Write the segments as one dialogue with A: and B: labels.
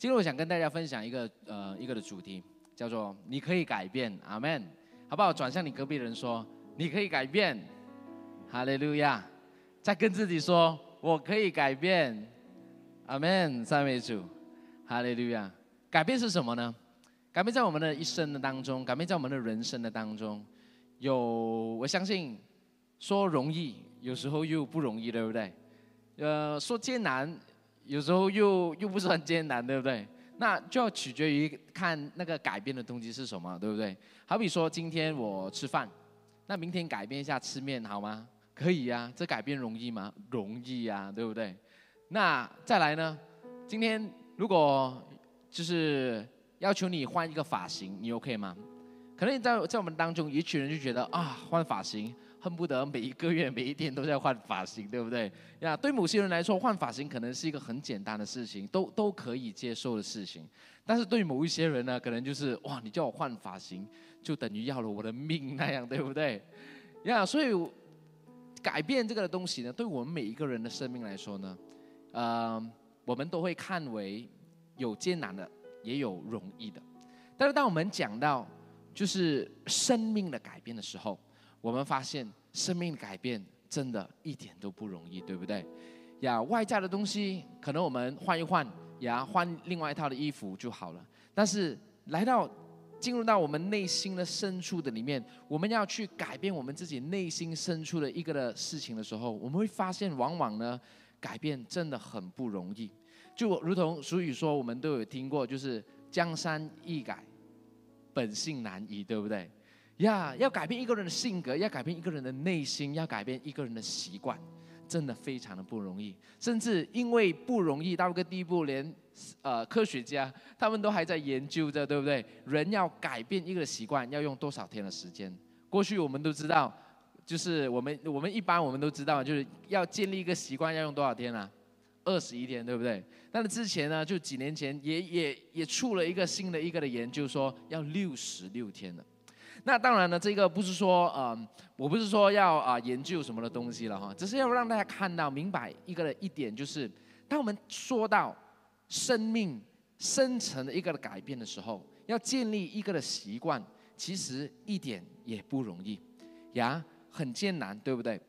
A: 今天我想跟大家分享一个呃一个的主题，叫做你可以改变，阿门，好不好？转向你隔壁的人说，你可以改变，哈利路亚！再跟自己说，我可以改变，阿门，赞美主，哈利路亚！改变是什么呢？改变在我们的一生的当中，改变在我们的人生的当中，有我相信说容易，有时候又不容易，对不对？呃，说艰难。有时候又又不是很艰难，对不对？那就要取决于看那个改变的动机是什么，对不对？好比说今天我吃饭，那明天改变一下吃面好吗？可以呀，这改变容易吗？容易呀，对不对？那再来呢？今天如果就是要求你换一个发型，你 OK 吗？可能在在我们当中，一群人就觉得啊，换发型。恨不得每一个月、每一天都在换发型，对不对？呀，对某些人来说，换发型可能是一个很简单的事情，都都可以接受的事情。但是对某一些人呢，可能就是哇，你叫我换发型，就等于要了我的命那样，对不对？呀，所以改变这个的东西呢，对我们每一个人的生命来说呢，呃，我们都会看为有艰难的，也有容易的。但是当我们讲到就是生命的改变的时候，我们发现生命改变真的一点都不容易，对不对？呀，外在的东西可能我们换一换，呀，换另外一套的衣服就好了。但是来到进入到我们内心的深处的里面，我们要去改变我们自己内心深处的一个的事情的时候，我们会发现，往往呢，改变真的很不容易。就如同俗语说，我们都有听过，就是江山易改，本性难移，对不对？呀，要改变一个人的性格，要改变一个人的内心，要改变一个人的习惯，真的非常的不容易。甚至因为不容易到一个地步，连呃科学家他们都还在研究着，对不对？人要改变一个习惯，要用多少天的时间？过去我们都知道，就是我们我们一般我们都知道，就是要建立一个习惯要用多少天啊？二十一天，对不对？但是之前呢，就几年前也也也出了一个新的一个的研究，说要六十六天的。那当然呢，这个不是说，呃，我不是说要啊研究什么的东西了哈，只是要让大家看到明白一个的一点，就是当我们说到生命深层的一个的改变的时候，要建立一个的习惯，其实一点也不容易，呀，很艰难，对不对？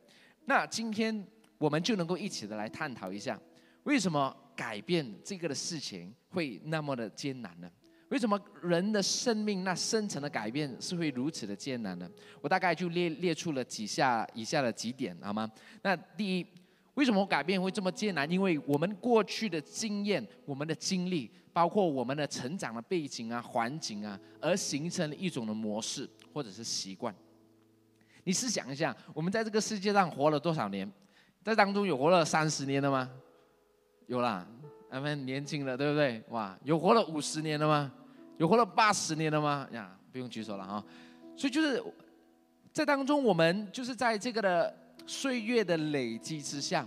A: 那今天我们就能够一起的来探讨一下，为什么改变这个的事情会那么的艰难呢？为什么人的生命那深层的改变是会如此的艰难呢？我大概就列列出了几下以下的几点，好吗？那第一，为什么改变会这么艰难？因为我们过去的经验、我们的经历，包括我们的成长的背景啊、环境啊，而形成了一种的模式或者是习惯。你试想一下，我们在这个世界上活了多少年？在当中有活了三十年的吗？有啦，咱们年轻的，对不对？哇，有活了五十年的吗？有活了八十年了吗？呀，不用举手了哈。所以就是在当中，我们就是在这个的岁月的累积之下，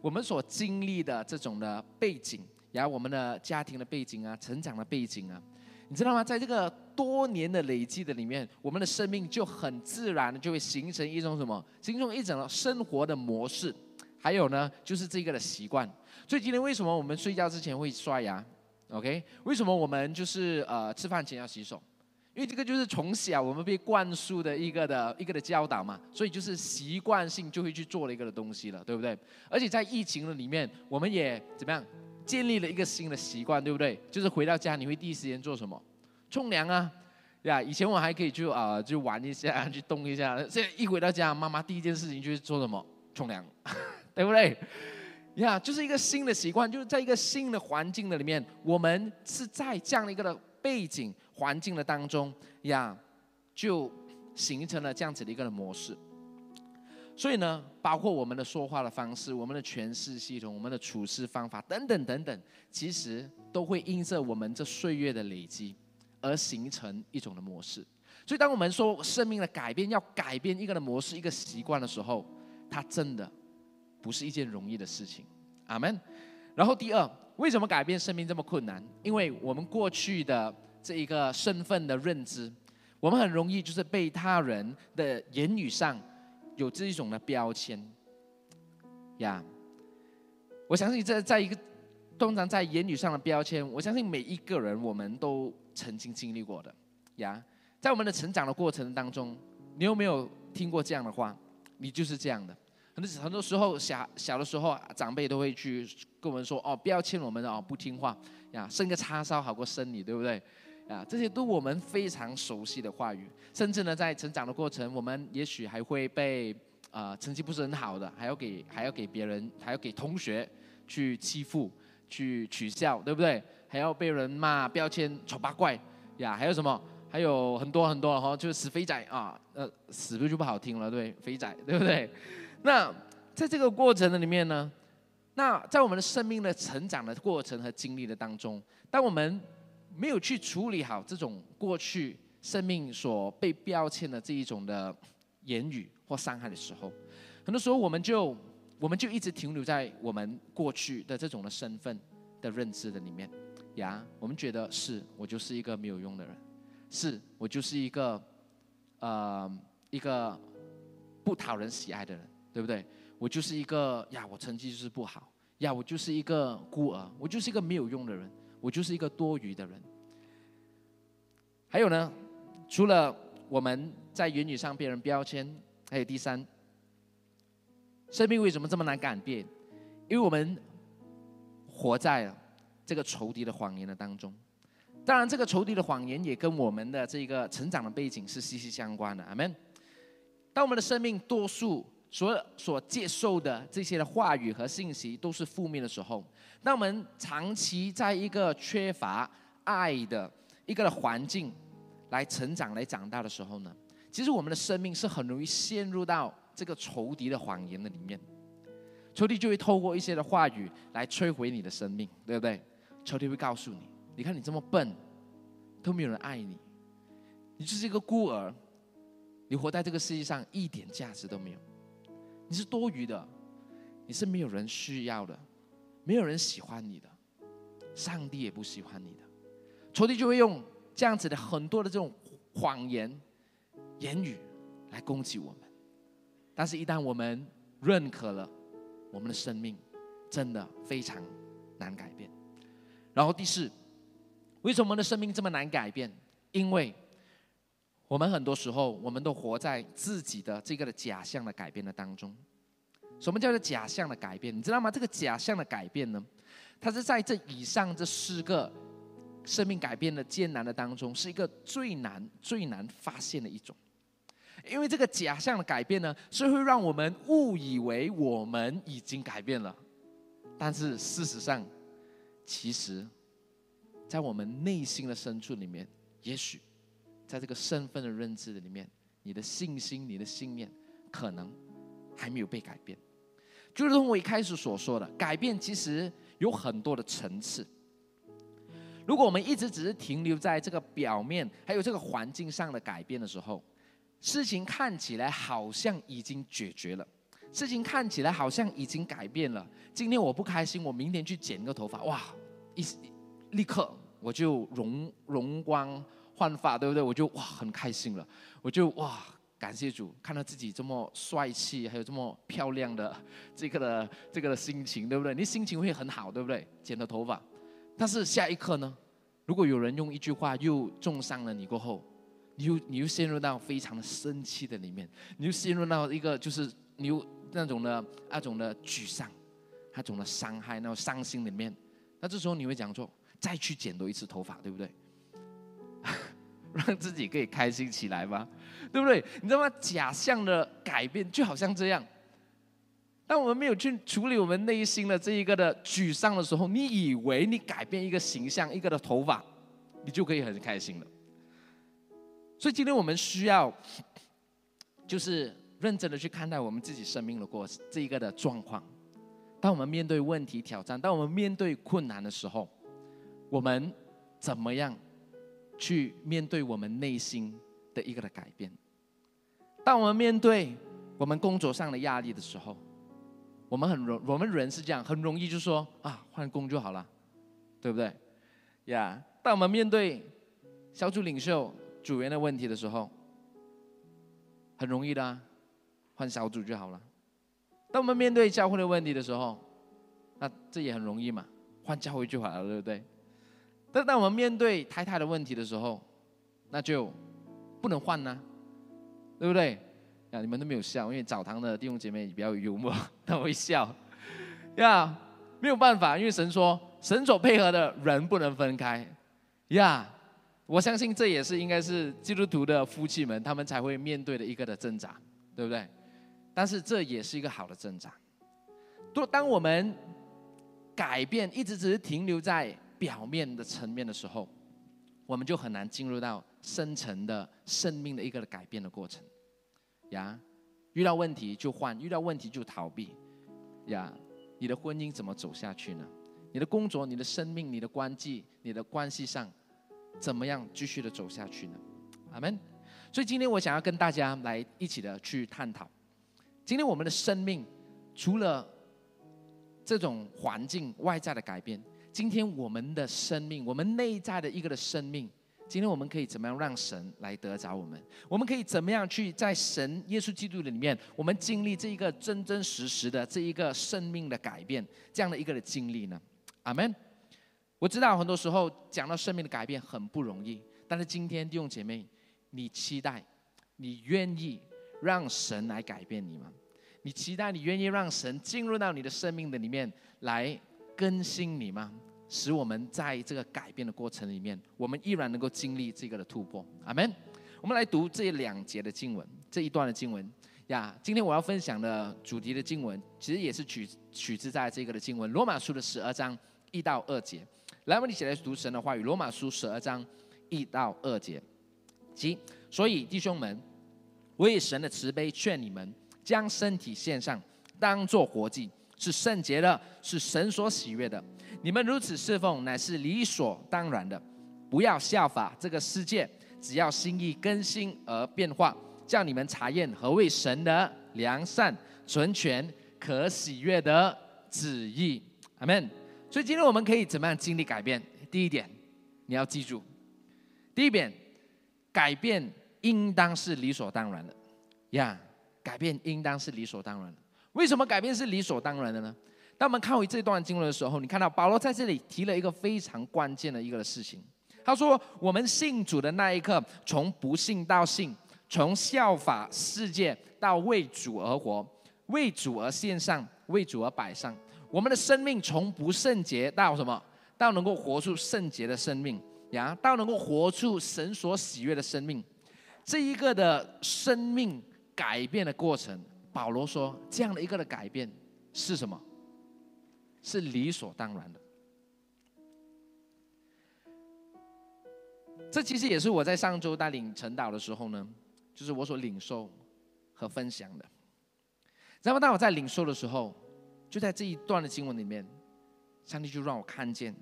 A: 我们所经历的这种的背景，然后我们的家庭的背景啊，成长的背景啊，你知道吗？在这个多年的累积的里面，我们的生命就很自然的就会形成一种什么？形成一种生活的模式。还有呢，就是这个的习惯。所以今天为什么我们睡觉之前会刷牙？OK，为什么我们就是呃吃饭前要洗手？因为这个就是从小我们被灌输的一个的一个的教导嘛，所以就是习惯性就会去做了一个的东西了，对不对？而且在疫情的里面，我们也怎么样建立了一个新的习惯，对不对？就是回到家你会第一时间做什么？冲凉啊，呀，以前我还可以去啊就玩一下，去动一下，现在一回到家，妈妈第一件事情就是做什么？冲凉，对不对？呀，就是一个新的习惯，就是在一个新的环境的里面，我们是在这样的一个的背景环境的当中呀，就形成了这样子的一个的模式。所以呢，包括我们的说话的方式、我们的诠释系统、我们的处事方法等等等等，其实都会因着我们这岁月的累积而形成一种的模式。所以，当我们说生命的改变要改变一个的模式、一个习惯的时候，它真的。不是一件容易的事情，阿门。然后第二，为什么改变生命这么困难？因为我们过去的这一个身份的认知，我们很容易就是被他人的言语上有这一种的标签。呀，我相信在在一个通常在言语上的标签，我相信每一个人我们都曾经经历过的呀。在我们的成长的过程当中，你有没有听过这样的话？你就是这样的。很多很多时候，小小的时候，长辈都会去跟我们说：“哦，标签我们哦，不听话呀，生个叉烧好过生你，对不对？”啊，这些都我们非常熟悉的话语。甚至呢，在成长的过程，我们也许还会被啊成绩不是很好的，还要给还要给别人，还要给同学去欺负。去取笑，对不对？还要被人骂标签丑八怪呀？还有什么？还有很多很多哈，就是死肥仔啊，呃，死不就不好听了，对，肥仔，对不对？那在这个过程的里面呢，那在我们的生命的成长的过程和经历的当中，当我们没有去处理好这种过去生命所被标签的这一种的言语或伤害的时候，很多时候我们就。我们就一直停留在我们过去的这种的身份的认知的里面，呀，我们觉得是我就是一个没有用的人，是我就是一个，呃，一个不讨人喜爱的人，对不对？我就是一个呀，我成绩就是不好，呀，我就是一个孤儿，我就是一个没有用的人，我就是一个多余的人。还有呢，除了我们在言语上被人标签，还有第三。生命为什么这么难改变？因为我们活在了这个仇敌的谎言的当中。当然，这个仇敌的谎言也跟我们的这个成长的背景是息息相关的。阿门。当我们的生命多数所所接受的这些的话语和信息都是负面的时候，当我们长期在一个缺乏爱的一个环境来成长、来长大的时候呢，其实我们的生命是很容易陷入到。这个仇敌的谎言的里面，仇敌就会透过一些的话语来摧毁你的生命，对不对？仇敌会告诉你：，你看你这么笨，都没有人爱你，你就是一个孤儿，你活在这个世界上一点价值都没有，你是多余的，你是没有人需要的，没有人喜欢你的，上帝也不喜欢你的。仇敌就会用这样子的很多的这种谎言言语来攻击我们。但是，一旦我们认可了我们的生命，真的非常难改变。然后第四，为什么我们的生命这么难改变？因为我们很多时候，我们都活在自己的这个的假象的改变的当中。什么叫做假象的改变？你知道吗？这个假象的改变呢，它是在这以上这四个生命改变的艰难的当中，是一个最难、最难发现的一种。因为这个假象的改变呢，是会让我们误以为我们已经改变了，但是事实上，其实，在我们内心的深处里面，也许，在这个身份的认知的里面，你的信心、你的信念，可能还没有被改变。就如同我一开始所说的，改变其实有很多的层次。如果我们一直只是停留在这个表面，还有这个环境上的改变的时候，事情看起来好像已经解决了，事情看起来好像已经改变了。今天我不开心，我明天去剪个头发，哇，一立刻我就容容光焕发，对不对？我就哇很开心了，我就哇感谢主，看到自己这么帅气，还有这么漂亮的这个的这个的心情，对不对？你心情会很好，对不对？剪了头发，但是下一刻呢？如果有人用一句话又重伤了你过后。你又你又陷入到非常的生气的里面，你又陷入到一个就是你又那种的那种的沮丧，那种的伤害，那种伤心里面，那这时候你会讲说，再去剪多一次头发，对不对？让自己可以开心起来吧，对不对？你知道吗？假象的改变就好像这样，当我们没有去处理我们内心的这一个的沮丧的时候，你以为你改变一个形象，一个的头发，你就可以很开心了。所以今天我们需要，就是认真的去看待我们自己生命的过这一个的状况。当我们面对问题挑战，当我们面对困难的时候，我们怎么样去面对我们内心的一个的改变？当我们面对我们工作上的压力的时候，我们很容，我们人是这样，很容易就说啊，换工就好了，对不对？呀，当我们面对小组领袖。组员的问题的时候，很容易的，换小组就好了。当我们面对教会的问题的时候，那这也很容易嘛，换教会就好了，对不对？但当我们面对太太的问题的时候，那就不能换呢，对不对？呀，你们都没有笑，因为澡堂的弟兄姐妹比较幽默，他会笑。呀，没有办法，因为神说，神所配合的人不能分开。呀，我相信这也是应该是基督徒的夫妻们他们才会面对的一个的挣扎，对不对？但是这也是一个好的挣扎。当当我们改变一直只是停留在表面的层面的时候，我们就很难进入到深层的生命的一个改变的过程。呀，遇到问题就换，遇到问题就逃避。呀，你的婚姻怎么走下去呢？你的工作、你的生命、你的关系、你的关系上，怎么样继续的走下去呢？阿门。所以今天我想要跟大家来一起的去探讨，今天我们的生命除了这种环境外在的改变，今天我们的生命，我们内在的一个的生命。今天我们可以怎么样让神来得着我们？我们可以怎么样去在神耶稣基督的里面，我们经历这一个真真实实的这一个生命的改变，这样的一个的经历呢？阿门。我知道很多时候讲到生命的改变很不容易，但是今天弟兄姐妹，你期待，你愿意让神来改变你吗？你期待，你愿意让神进入到你的生命的里面来更新你吗？使我们在这个改变的过程里面，我们依然能够经历这个的突破。阿门。我们来读这两节的经文，这一段的经文呀。今天我要分享的主题的经文，其实也是取取自在这个的经文，罗马书的十二章一到二节。来，我们一起来读神的话语，罗马书十二章一到二节。即所以弟兄们，我以神的慈悲劝你们，将身体献上，当做活祭，是圣洁的，是神所喜悦的。你们如此侍奉，乃是理所当然的。不要效法这个世界，只要心意更新而变化，叫你们查验何为神的良善、纯全、可喜悦的旨意。阿门。所以今天我们可以怎么样经历改变？第一点，你要记住，第一点，改变应当是理所当然的。呀，改变应当是理所当然的。为什么改变是理所当然的呢？当我们看回这段经文的时候，你看到保罗在这里提了一个非常关键的一个事情。他说：“我们信主的那一刻，从不信到信，从效法世界到为主而活，为主而献上，为主而摆上。我们的生命从不圣洁到什么？到能够活出圣洁的生命呀，到能够活出神所喜悦的生命。这一个的生命改变的过程，保罗说，这样的一个的改变是什么？”是理所当然的。这其实也是我在上周带领晨祷的时候呢，就是我所领受和分享的。然后当我在领受的时候，就在这一段的经文里面，上帝就让我看见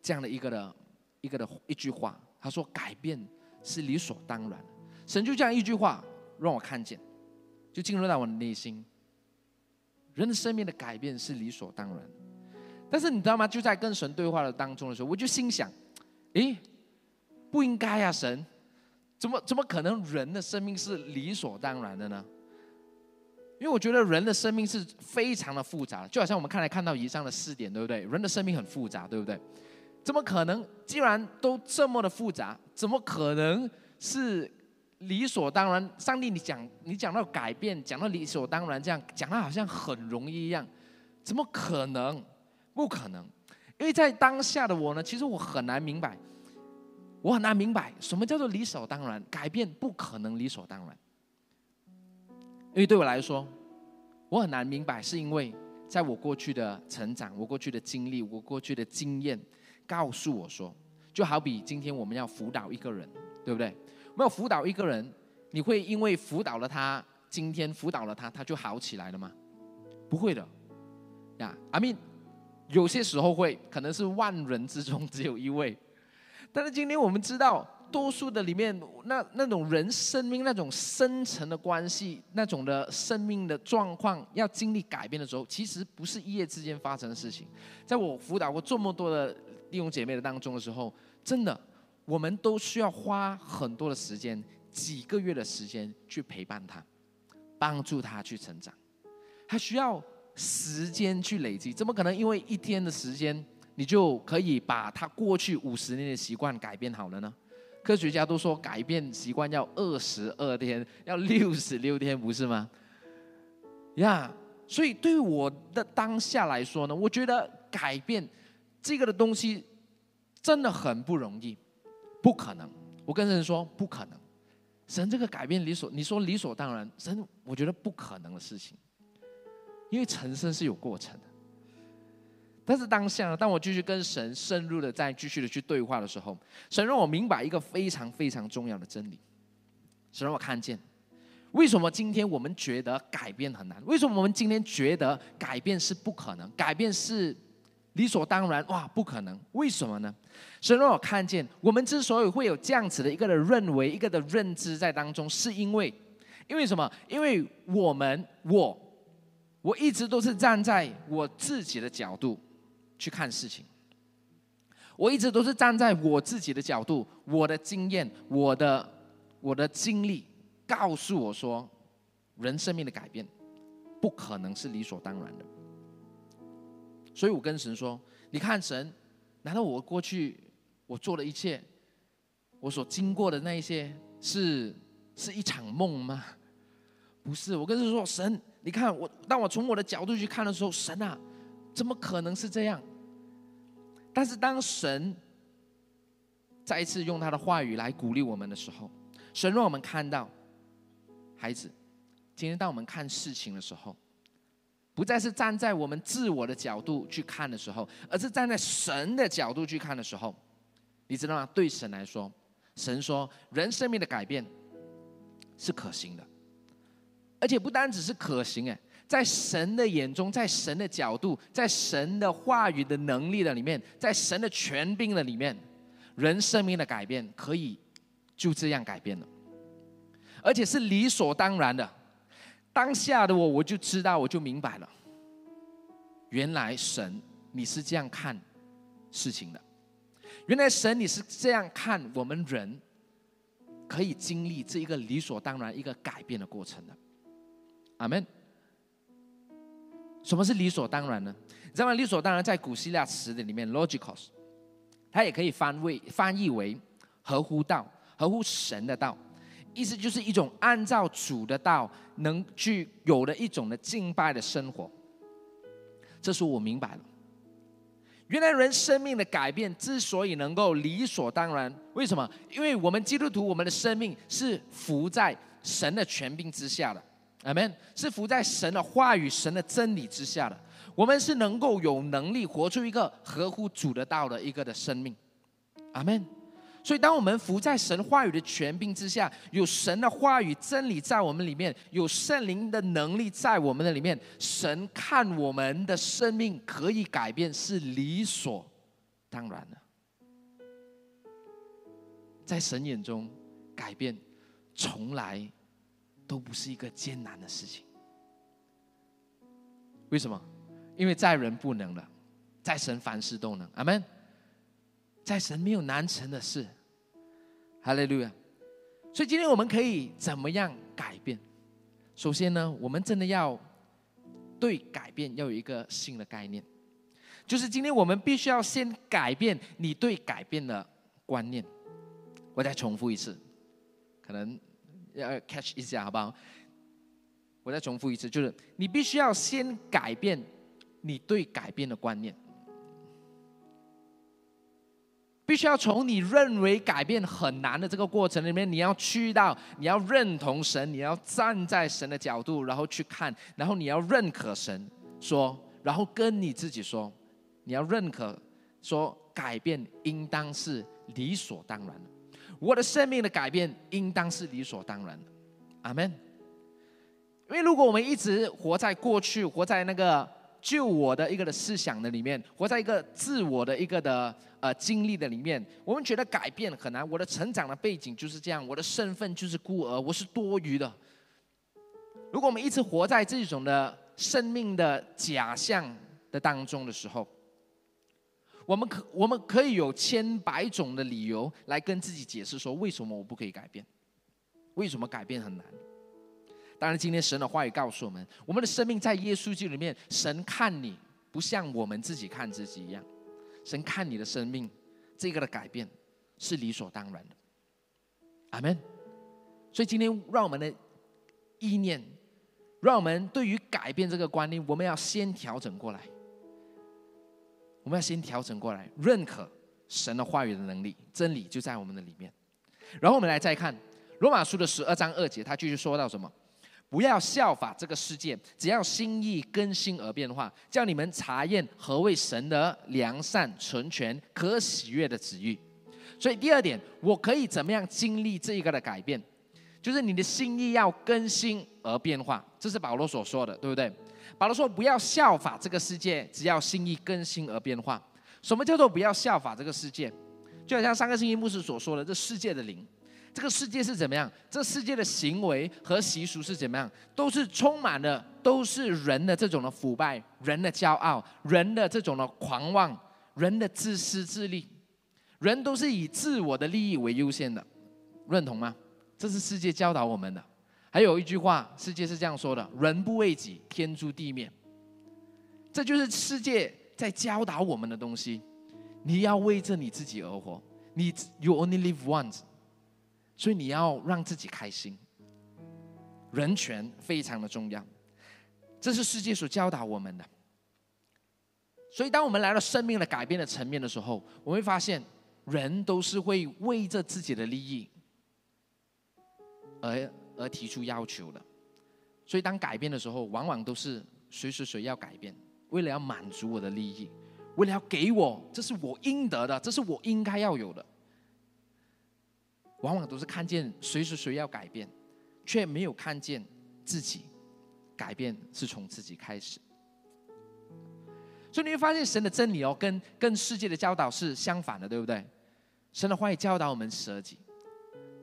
A: 这样的一个的一个的一句话，他说：“改变是理所当然。”神就这样一句话让我看见，就进入到我的内心。人的生命的改变是理所当然。但是你知道吗？就在跟神对话的当中的时候，我就心想：，诶，不应该啊！神，怎么怎么可能人的生命是理所当然的呢？因为我觉得人的生命是非常的复杂，就好像我们看来看到以上的四点，对不对？人的生命很复杂，对不对？怎么可能？既然都这么的复杂，怎么可能是理所当然？上帝，你讲你讲到改变，讲到理所当然，这样讲的好像很容易一样，怎么可能？不可能，因为在当下的我呢，其实我很难明白，我很难明白什么叫做理所当然，改变不可能理所当然。因为对我来说，我很难明白，是因为在我过去的成长、我过去的经历、我过去的经验，告诉我说，就好比今天我们要辅导一个人，对不对？我们要辅导一个人，你会因为辅导了他，今天辅导了他，他就好起来了吗？不会的，呀，阿明。有些时候会，可能是万人之中只有一位，但是今天我们知道，多数的里面，那那种人生命那种深层的关系，那种的生命的状况，要经历改变的时候，其实不是一夜之间发生的事情。在我辅导过这么多的弟兄姐妹的当中的时候，真的，我们都需要花很多的时间，几个月的时间去陪伴他，帮助他去成长，他需要。时间去累积，怎么可能因为一天的时间你就可以把他过去五十年的习惯改变好了呢？科学家都说改变习惯要二十二天，要六十六天，不是吗？呀，所以对我的当下来说呢，我觉得改变这个的东西真的很不容易，不可能。我跟人说不可能，神这个改变理所，你说理所当然，神我觉得不可能的事情，因为成圣是有过程的。但是当下，当我继续跟神深入的再继续的去对话的时候，神让我明白一个非常非常重要的真理，神让我看见，为什么今天我们觉得改变很难？为什么我们今天觉得改变是不可能？改变是理所当然？哇，不可能！为什么呢？神让我看见，我们之所以会有这样子的一个的认为、一个的认知在当中，是因为，因为什么？因为我们我我一直都是站在我自己的角度。去看事情，我一直都是站在我自己的角度，我的经验，我的我的经历，告诉我说，人生命的改变不可能是理所当然的。所以我跟神说：“你看，神，难道我过去我做的一切，我所经过的那一些，是是一场梦吗？不是。我跟神说，神，你看我，当我从我的角度去看的时候，神啊，怎么可能是这样？”但是当神再一次用他的话语来鼓励我们的时候，神让我们看到，孩子，今天当我们看事情的时候，不再是站在我们自我的角度去看的时候，而是站在神的角度去看的时候，你知道吗？对神来说，神说人生命的改变是可行的，而且不单只是可行，哎。在神的眼中，在神的角度，在神的话语的能力的里面，在神的权柄的里面，人生命的改变可以就这样改变了，而且是理所当然的。当下的我，我就知道，我就明白了，原来神你是这样看事情的，原来神你是这样看我们人可以经历这一个理所当然一个改变的过程的。阿门。什么是理所当然呢？你知道吗？理所当然在古希腊词的里面，logicos，它也可以翻为翻译为合乎道、合乎神的道，意思就是一种按照主的道能具有的一种的敬拜的生活。这是我明白了，原来人生命的改变之所以能够理所当然，为什么？因为我们基督徒，我们的生命是服在神的权柄之下的。阿门，是服在神的话语、神的真理之下的。我们是能够有能力活出一个合乎主的道的一个的生命。阿门。所以，当我们服在神话语的权柄之下，有神的话语真理在我们里面，有圣灵的能力在我们的里面，神看我们的生命可以改变，是理所当然的。在神眼中，改变从来。都不是一个艰难的事情，为什么？因为在人不能了，在神凡事都能。阿门。在神没有难成的事。哈利路亚。所以今天我们可以怎么样改变？首先呢，我们真的要对改变要有一个新的概念，就是今天我们必须要先改变你对改变的观念。我再重复一次，可能。要 catch 一下，好不好？我再重复一次，就是你必须要先改变你对改变的观念，必须要从你认为改变很难的这个过程里面，你要去到你要认同神，你要站在神的角度，然后去看，然后你要认可神说，然后跟你自己说，你要认可说改变应当是理所当然的。我的生命的改变应当是理所当然的，阿门。因为如果我们一直活在过去，活在那个就我的一个的思想的里面，活在一个自我的一个的呃经历的里面，我们觉得改变很难。我的成长的背景就是这样，我的身份就是孤儿，我是多余的。如果我们一直活在这种的生命的假象的当中的时候，我们可我们可以有千百种的理由来跟自己解释说，为什么我不可以改变？为什么改变很难？当然，今天神的话语告诉我们，我们的生命在耶稣基督里面，神看你不像我们自己看自己一样，神看你的生命，这个的改变是理所当然的。阿门。所以今天让我们的意念，让我们对于改变这个观念，我们要先调整过来。我们要先调整过来，认可神的话语的能力，真理就在我们的里面。然后我们来再看罗马书的十二章二节，他继续说到什么？不要效法这个世界，只要心意更新而变化，叫你们查验何为神的良善、纯全、可喜悦的旨意。所以第二点，我可以怎么样经历这一个的改变？就是你的心意要更新而变化，这是保罗所说的，对不对？保罗说不要效法这个世界，只要心意更新而变化。什么叫做不要效法这个世界？就好像上个星期牧师所说的，这世界的灵。这个世界是怎么样？这世界的行为和习俗是怎么样？都是充满了，都是人的这种的腐败，人的骄傲，人的这种的狂妄，人的自私自利，人都是以自我的利益为优先的，认同吗？这是世界教导我们的。还有一句话，世界是这样说的：人不为己，天诛地灭。这就是世界在教导我们的东西。你要为着你自己而活，你 you only live once。所以你要让自己开心，人权非常的重要，这是世界所教导我们的。所以当我们来到生命的改变的层面的时候，我们会发现人都是会为着自己的利益而而提出要求的。所以当改变的时候，往往都是谁谁谁要改变，为了要满足我的利益，为了要给我，这是我应得的，这是我应该要有的。往往都是看见谁是谁要改变，却没有看见自己改变是从自己开始。所以你会发现神的真理哦，跟跟世界的教导是相反的，对不对？神的话语教导我们舍己，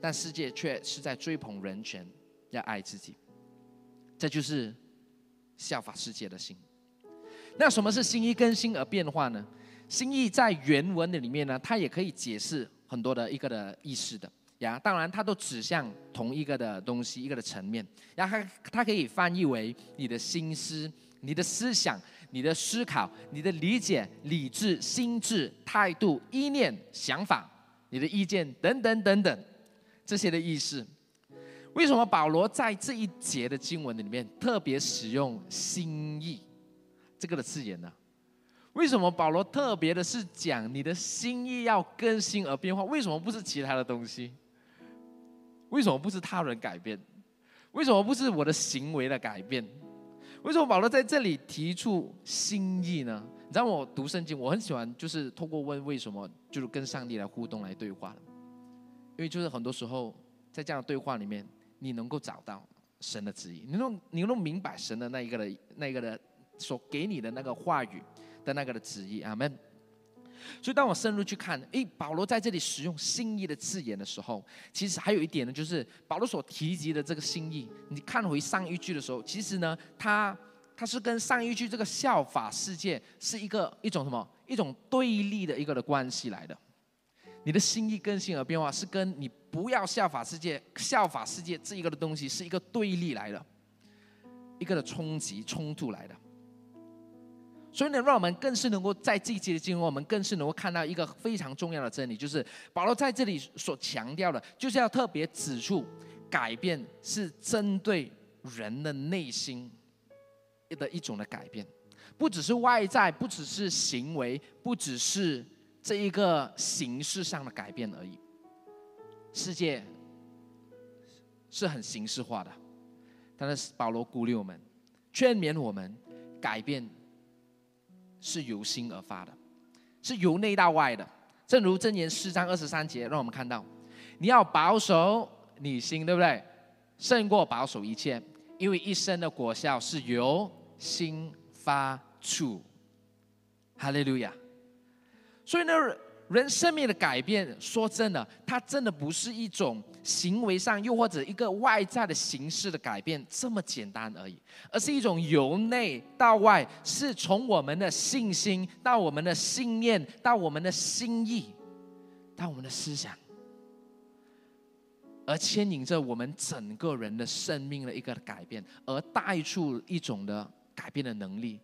A: 但世界却是在追捧人权，要爱自己。这就是效法世界的心。那什么是心意更新而变化呢？心意在原文的里面呢，它也可以解释很多的一个的意思的。呀，当然，它都指向同一个的东西，一个的层面。然后它它可以翻译为你的心思、你的思想、你的思考、你的理解、理智、心智、态度、意念、想法、你的意见等等等等这些的意思。为什么保罗在这一节的经文里面特别使用“心意”这个的字眼呢？为什么保罗特别的是讲你的心意要更新而变化？为什么不是其他的东西？为什么不是他人改变？为什么不是我的行为的改变？为什么保罗在这里提出心意呢？你知道我读圣经，我很喜欢就是透过问为什么，就是跟上帝来互动来对话因为就是很多时候在这样的对话里面，你能够找到神的旨意，你能你能明白神的那一个的那一个的所给你的那个话语的那个的旨意。阿门。所以，当我深入去看，诶，保罗在这里使用心意的字眼的时候，其实还有一点呢，就是保罗所提及的这个心意。你看回上一句的时候，其实呢，他他是跟上一句这个效法世界是一个一种什么一种对立的一个的关系来的。你的心意更新而变化，是跟你不要效法世界、效法世界这一个的东西是一个对立来的，一个的冲击冲突来的。所以呢，让我们更是能够在这一节的经文，我们更是能够看到一个非常重要的真理，就是保罗在这里所强调的，就是要特别指出，改变是针对人的内心的一种的改变，不只是外在，不只是行为，不只是这一个形式上的改变而已。世界是很形式化的，但是保罗鼓励我们，劝勉我们改变。是由心而发的，是由内到外的。正如箴言四章二十三节，让我们看到，你要保守你心，对不对？胜过保守一切，因为一生的果效是由心发出。哈利路亚。所以呢。人生命的改变，说真的，它真的不是一种行为上，又或者一个外在的形式的改变这么简单而已，而是一种由内到外，是从我们的信心到我们的信念，到我们的心意，到我们的思想，而牵引着我们整个人的生命的一个改变，而带出一种的改变的能力，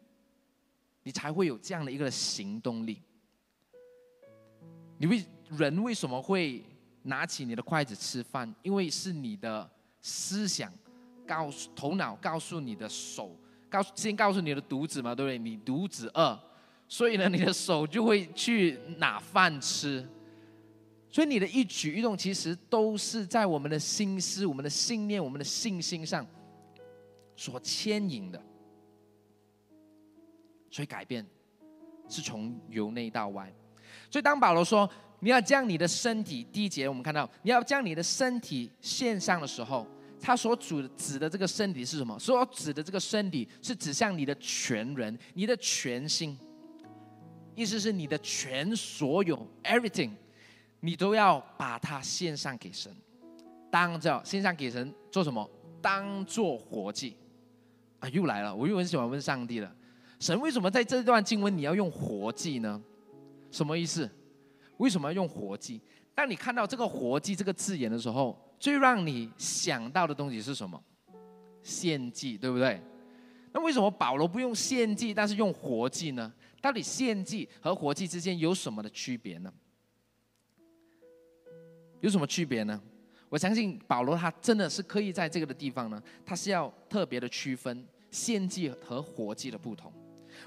A: 你才会有这样的一个行动力。你为人为什么会拿起你的筷子吃饭？因为是你的思想告诉头脑告诉你的手，告诉先告诉你的肚子嘛，对不对？你肚子饿，所以呢，你的手就会去拿饭吃。所以你的一举一动，其实都是在我们的心思、我们的信念、我们的信心上所牵引的。所以改变是从由内到外。所以当保罗说你要将你的身体，第一节我们看到你要将你的身体献上的时候，他所指指的这个身体是什么？所指的这个身体是指向你的全人、你的全心，意思是你的全所有 everything。你都要把它献上给神，当着献上给神做什么？当做活祭啊！又来了，我又很喜欢问上帝了。神为什么在这段经文你要用活祭呢？什么意思？为什么要用活祭？当你看到这个活祭这个字眼的时候，最让你想到的东西是什么？献祭，对不对？那为什么保罗不用献祭，但是用活祭呢？到底献祭和活祭之间有什么的区别呢？有什么区别呢？我相信保罗他真的是刻意在这个的地方呢，他是要特别的区分献祭和活祭的不同。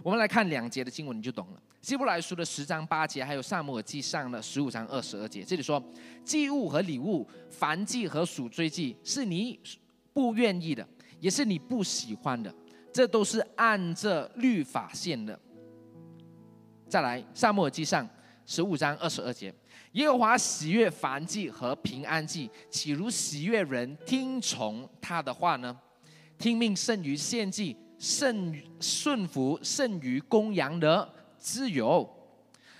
A: 我们来看两节的经文，你就懂了。希伯来书的十章八节，还有萨母尔记上的十五章二十二节，这里说祭物和礼物、燔祭和赎罪祭是你不愿意的，也是你不喜欢的，这都是按着律法献的。再来，萨母尔记上十五章二十二节。耶和华喜悦燔祭和平安祭，岂如喜悦人听从他的话呢？听命胜于献祭，胜顺服胜于公羊的自由。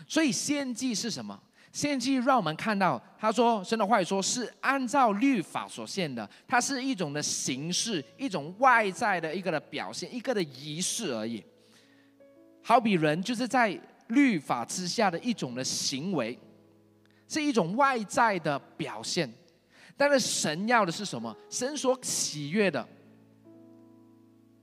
A: 所以献祭是什么？献祭让我们看到，他说神的话语说是按照律法所献的，它是一种的形式，一种外在的一个的表现，一个的仪式而已。好比人就是在律法之下的一种的行为。是一种外在的表现，但是神要的是什么？神所喜悦的，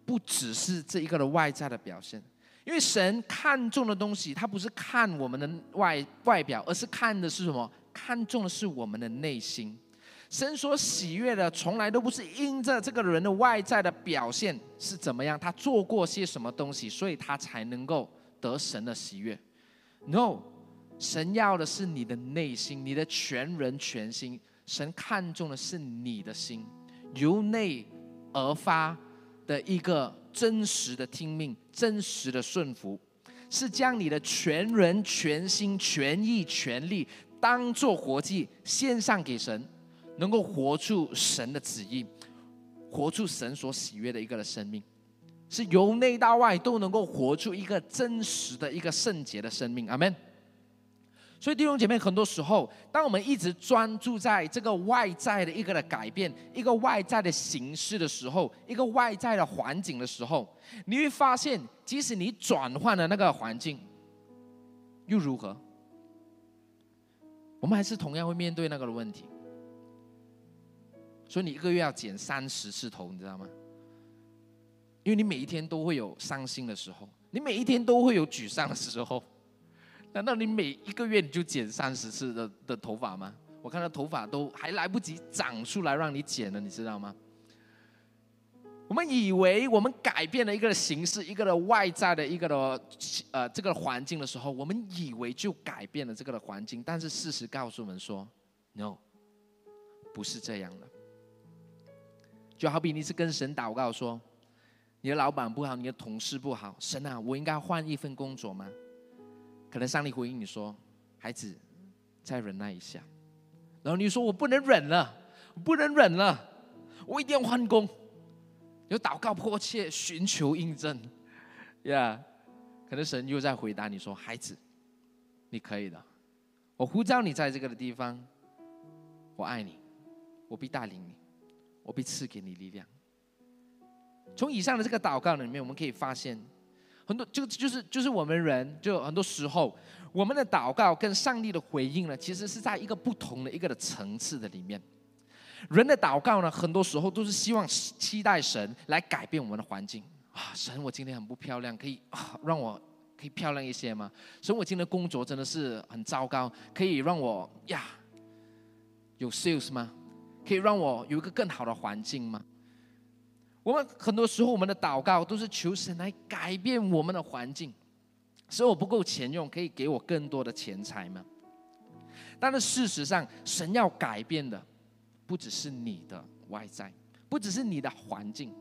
A: 不只是这一个的外在的表现，因为神看重的东西，他不是看我们的外外表，而是看的是什么？看重的是我们的内心。神所喜悦的，从来都不是因着这个人的外在的表现是怎么样，他做过些什么东西，所以他才能够得神的喜悦。No。神要的是你的内心，你的全人全心。神看重的是你的心，由内而发的一个真实的听命、真实的顺服，是将你的全人全心、全意全力当做活祭献上给神，能够活出神的旨意，活出神所喜悦的一个的生命，是由内到外都能够活出一个真实的一个圣洁的生命。阿门。所以弟兄姐妹，很多时候，当我们一直专注在这个外在的一个的改变、一个外在的形式的时候、一个外在的环境的时候，你会发现，即使你转换了那个环境，又如何？我们还是同样会面对那个的问题。所以你一个月要剪三十次头，你知道吗？因为你每一天都会有伤心的时候，你每一天都会有沮丧的时候。难道你每一个月你就剪三十次的的头发吗？我看到头发都还来不及长出来让你剪了，你知道吗？我们以为我们改变了一个形式，一个的外在的一个的呃这个环境的时候，我们以为就改变了这个的环境，但是事实告诉我们说，no，不是这样的。就好比你是跟神祷告说，你的老板不好，你的同事不好，神啊，我应该换一份工作吗？可能上帝回应你说：“孩子，再忍耐一下。”然后你说：“我不能忍了，不能忍了，我一定要换工。”有祷告迫切，寻求印证，呀？可能神又在回答你说：“孩子，你可以的。我呼召你在这个的地方，我爱你，我必带领你，我必赐给你力量。”从以上的这个祷告里面，我们可以发现。很多就就是就是我们人，就很多时候，我们的祷告跟上帝的回应呢，其实是在一个不同的一个的层次的里面。人的祷告呢，很多时候都是希望期待神来改变我们的环境啊，神，我今天很不漂亮，可以啊让我可以漂亮一些吗？神，我今天工作真的是很糟糕，可以让我呀有 sales 吗？可以让我有一个更好的环境吗？我们很多时候我们的祷告都是求神来改变我们的环境，使我不够钱用，可以给我更多的钱财吗？但是事实上，神要改变的不只是你的外在，不只是你的环境。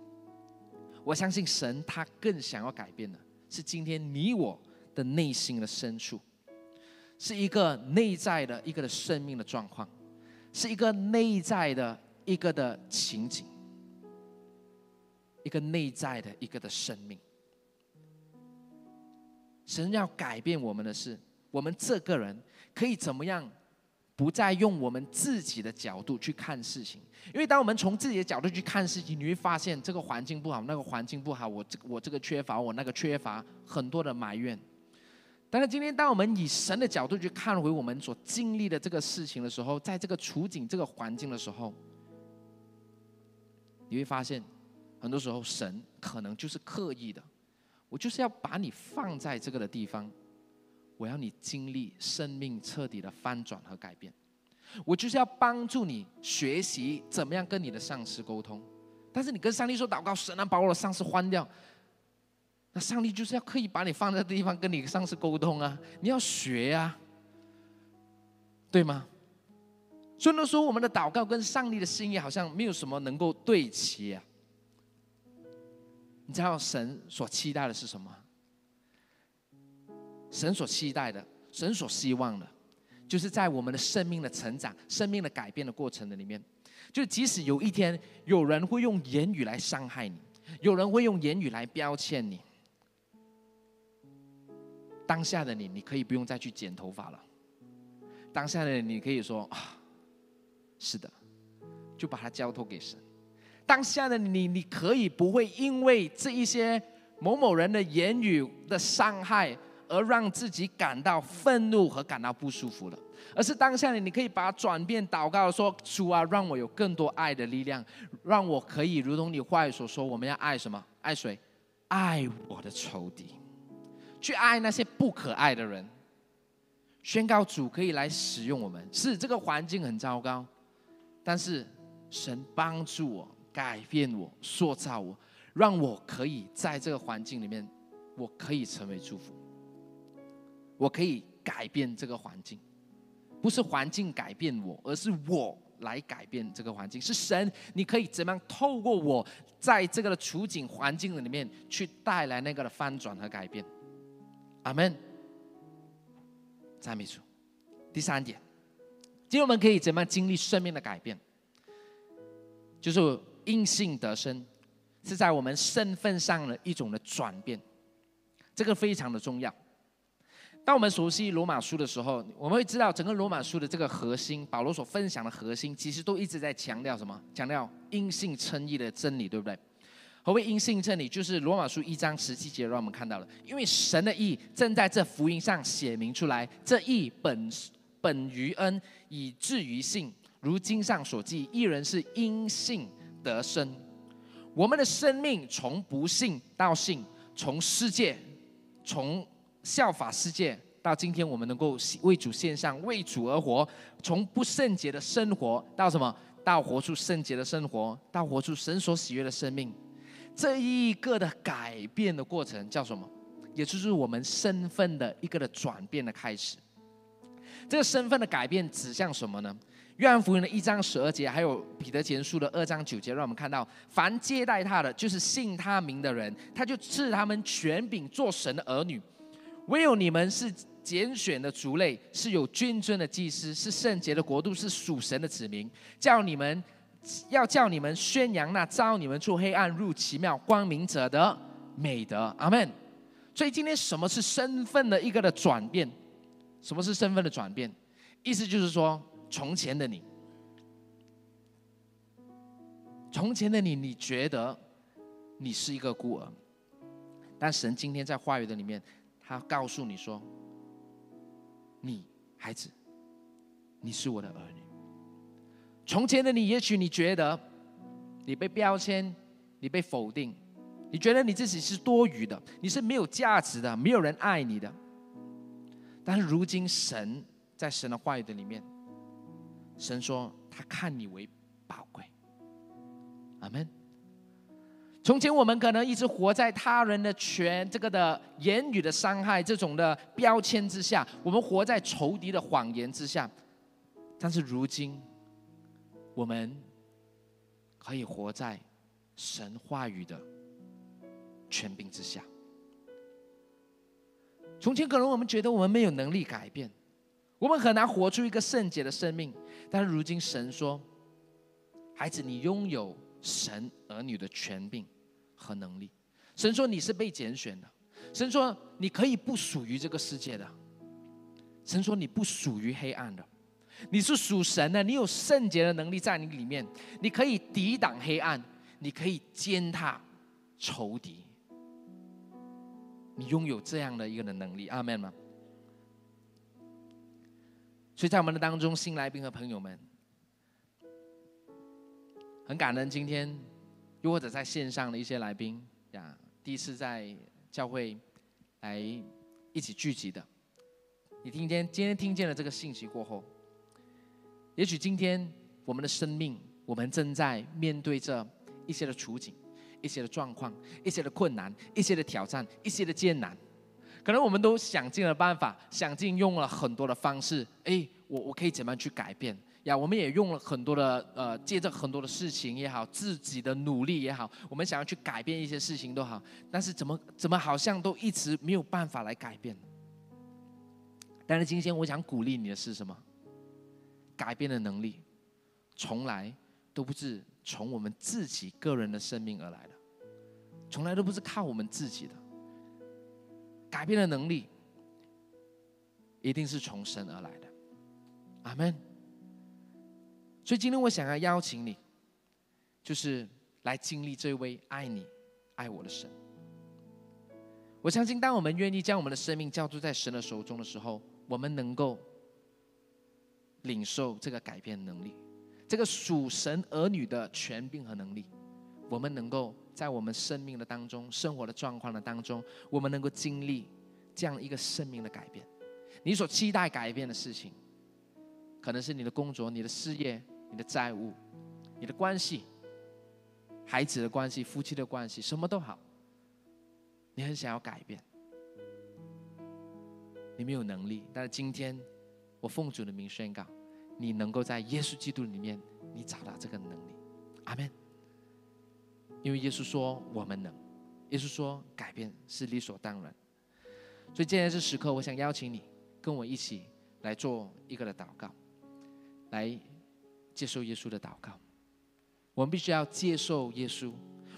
A: 我相信神他更想要改变的是今天你我的内心的深处，是一个内在的一个的生命的状况，是一个内在的一个的情景，一个内在的一个的生命。神要改变我们的是，我们这个人可以怎么样？不再用我们自己的角度去看事情，因为当我们从自己的角度去看事情，你会发现这个环境不好，那个环境不好，我这我这个缺乏，我那个缺乏，很多的埋怨。但是今天，当我们以神的角度去看回我们所经历的这个事情的时候，在这个处境、这个环境的时候，你会发现，很多时候神可能就是刻意的，我就是要把你放在这个的地方。我要你经历生命彻底的翻转和改变，我就是要帮助你学习怎么样跟你的上司沟通。但是你跟上帝说祷告，神啊把我的上司换掉，那上帝就是要刻意把你放在地方跟你上司沟通啊！你要学啊，对吗？所以说，我们的祷告跟上帝的心意好像没有什么能够对齐啊。你知道神所期待的是什么？神所期待的，神所希望的，就是在我们的生命的成长、生命的改变的过程的里面，就即使有一天有人会用言语来伤害你，有人会用言语来标签你，当下的你，你可以不用再去剪头发了。当下的你可以说啊，是的，就把它交托给神。当下的你，你可以不会因为这一些某某人的言语的伤害。而让自己感到愤怒和感到不舒服了，而是当下的你可以把它转变祷告说：“主啊，让我有更多爱的力量，让我可以如同你话语所说，我们要爱什么？爱谁？爱我的仇敌，去爱那些不可爱的人。宣告主可以来使用我们。是这个环境很糟糕，但是神帮助我改变我，塑造我，让我可以在这个环境里面，我可以成为祝福。”我可以改变这个环境，不是环境改变我，而是我来改变这个环境。是神，你可以怎么样透过我在这个的处境环境里面去带来那个的翻转和改变？阿门。赞美主。第三点，今天我们可以怎么样经历生命的改变？就是因信得生，是在我们身份上的一种的转变，这个非常的重要。当我们熟悉罗马书的时候，我们会知道整个罗马书的这个核心，保罗所分享的核心，其实都一直在强调什么？强调因信称义的真理，对不对？何谓因信称理？就是罗马书一章十七节让我们看到了，因为神的义正在这福音上写明出来，这义本本于恩，以至于信。如经上所记，一人是因信得生。我们的生命从不信到信，从世界，从效法世界，到今天我们能够为主献上，为主而活，从不圣洁的生活到什么？到活出圣洁的生活，到活出神所喜悦的生命，这一个的改变的过程叫什么？也就是我们身份的一个的转变的开始。这个身份的改变指向什么呢？约翰福音的一章十二节，还有彼得前书的二章九节，让我们看到，凡接待他的，就是信他名的人，他就赐他们权柄做神的儿女。唯有你们是拣选的族类，是有君尊的祭司，是圣洁的国度，是属神的子民。叫你们要叫你们宣扬那招你们出黑暗入奇妙光明者的美德。阿门。所以今天什么是身份的一个的转变？什么是身份的转变？意思就是说，从前的你，从前的你，你觉得你是一个孤儿，但神今天在话语的里面。他告诉你说：“你孩子，你是我的儿女。从前的你，也许你觉得你被标签，你被否定，你觉得你自己是多余的，你是没有价值的，没有人爱你的。但是如今神在神的话语的里面，神说他看你为宝贵。阿门。从前我们可能一直活在他人的权这个的言语的伤害这种的标签之下，我们活在仇敌的谎言之下。但是如今，我们可以活在神话语的权柄之下。从前可能我们觉得我们没有能力改变，我们很难活出一个圣洁的生命。但是如今神说：“孩子，你拥有神儿女的权柄。”和能力，神说你是被拣选的，神说你可以不属于这个世界的，神说你不属于黑暗的，你是属神的，你有圣洁的能力在你里面，你可以抵挡黑暗，你可以践踏仇敌，你拥有这样的一个的能力，阿门吗？所以在我们的当中，新来宾和朋友们，很感恩今天。又或者在线上的一些来宾呀，第一次在教会来一起聚集的，你听见今天听见了这个信息过后，也许今天我们的生命，我们正在面对着一些的处境、一些的状况、一些的困难、一些的挑战、一些的艰难，可能我们都想尽了办法，想尽用了很多的方式，哎，我我可以怎么样去改变？呀，我们也用了很多的呃，借着很多的事情也好，自己的努力也好，我们想要去改变一些事情都好，但是怎么怎么好像都一直没有办法来改变。但是今天我想鼓励你的是什么？改变的能力，从来都不是从我们自己个人的生命而来的，从来都不是靠我们自己的。改变的能力，一定是从神而来的。阿门。所以今天我想要邀请你，就是来经历这位爱你、爱我的神。我相信，当我们愿意将我们的生命交托在神的手中的时候，我们能够领受这个改变能力，这个属神儿女的权柄和能力。我们能够在我们生命的当中、生活的状况的当中，我们能够经历这样一个生命的改变。你所期待改变的事情，可能是你的工作、你的事业。你的债务，你的关系，孩子的关系，夫妻的关系，什么都好，你很想要改变，你没有能力，但是今天我奉主的名宣告，你能够在耶稣基督里面，你找到这个能力，阿门。因为耶稣说我们能，耶稣说改变是理所当然，所以今天这时刻，我想邀请你跟我一起来做一个的祷告，来。接受耶稣的祷告，我们必须要接受耶稣，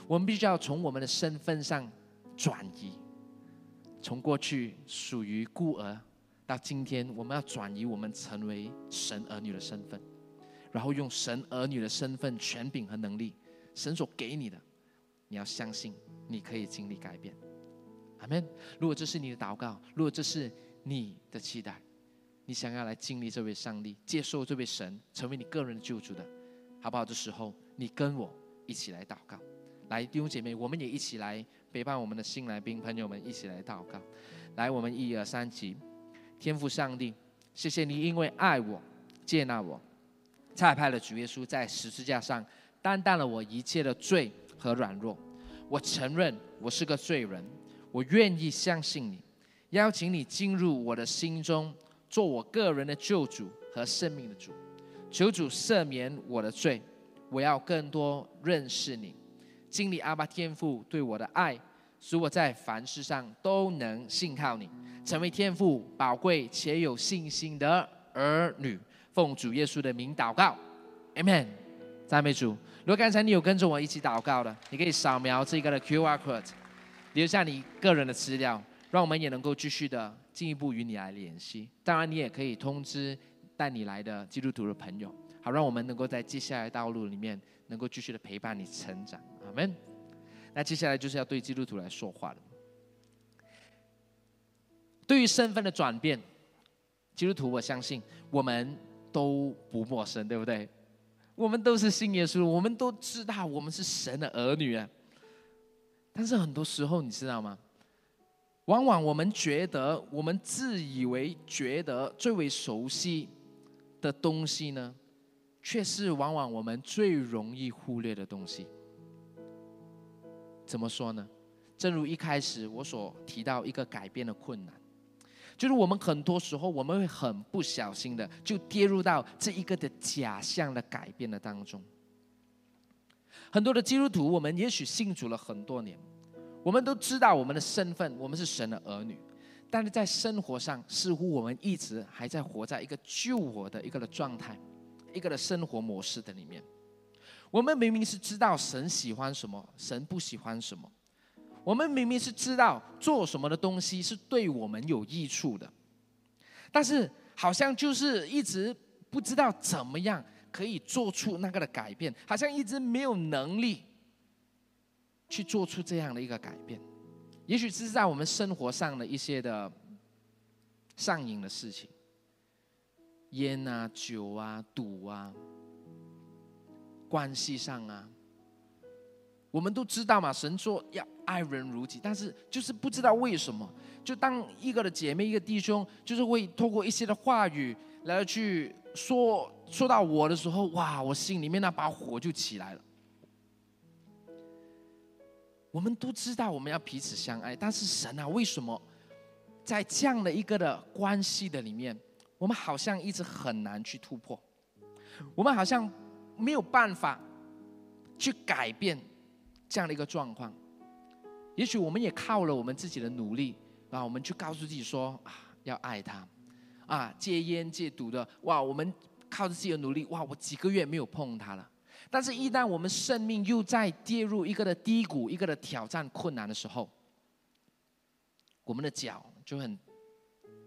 A: 我们必须要从我们的身份上转移，从过去属于孤儿，到今天我们要转移，我们成为神儿女的身份，然后用神儿女的身份、权柄和能力，神所给你的，你要相信，你可以经历改变。阿门。如果这是你的祷告，如果这是你的期待。你想要来经历这位上帝，接受这位神，成为你个人的救主的，好不好？这时候，你跟我一起来祷告，来弟兄姐妹，我们也一起来陪伴我们的新来宾朋友们一起来祷告。来，我们一二三集，天父上帝，谢谢你，因为爱我，接纳我，差派了主耶稣在十字架上担当了我一切的罪和软弱。我承认我是个罪人，我愿意相信你，邀请你进入我的心中。做我个人的救主和生命的主，求主赦免我的罪，我要更多认识你，经历阿爸天父对我的爱，使我在凡事上都能信靠你，成为天父宝贵且有信心的儿女。奉主耶稣的名祷告 m。赞美主。如果刚才你有跟着我一起祷告的，你可以扫描这个的 QR code，留下你个人的资料，让我们也能够继续的。进一步与你来联系，当然你也可以通知带你来的基督徒的朋友，好让我们能够在接下来道路里面能够继续的陪伴你成长，阿门。那接下来就是要对基督徒来说话了。对于身份的转变，基督徒我相信我们都不陌生，对不对？我们都是信耶稣，我们都知道我们是神的儿女啊。但是很多时候，你知道吗？往往我们觉得，我们自以为觉得最为熟悉的东西呢，却是往往我们最容易忽略的东西。怎么说呢？正如一开始我所提到一个改变的困难，就是我们很多时候我们会很不小心的就跌入到这一个的假象的改变的当中。很多的基督徒，我们也许信主了很多年，我们都知道我们的身份，我们是神的儿女，但是在生活上，似乎我们一直还在活在一个救我的一个的状态，一个的生活模式的里面。我们明明是知道神喜欢什么，神不喜欢什么。我们明明是知道做什么的东西是对我们有益处的，但是好像就是一直不知道怎么样可以做出那个的改变，好像一直没有能力去做出这样的一个改变。也许是在我们生活上的一些的上瘾的事情，烟啊、酒啊、赌啊，关系上啊。我们都知道嘛，神说要爱人如己，但是就是不知道为什么，就当一个的姐妹、一个弟兄，就是会透过一些的话语来去说说到我的时候，哇，我心里面那把火就起来了。我们都知道我们要彼此相爱，但是神啊，为什么在这样的一个的关系的里面，我们好像一直很难去突破，我们好像没有办法去改变。这样的一个状况，也许我们也靠了我们自己的努力啊，我们去告诉自己说啊，要爱他，啊，戒烟戒毒的，哇，我们靠着自己的努力，哇，我几个月没有碰他了。但是，一旦我们生命又在跌入一个的低谷、一个的挑战、困难的时候，我们的脚就很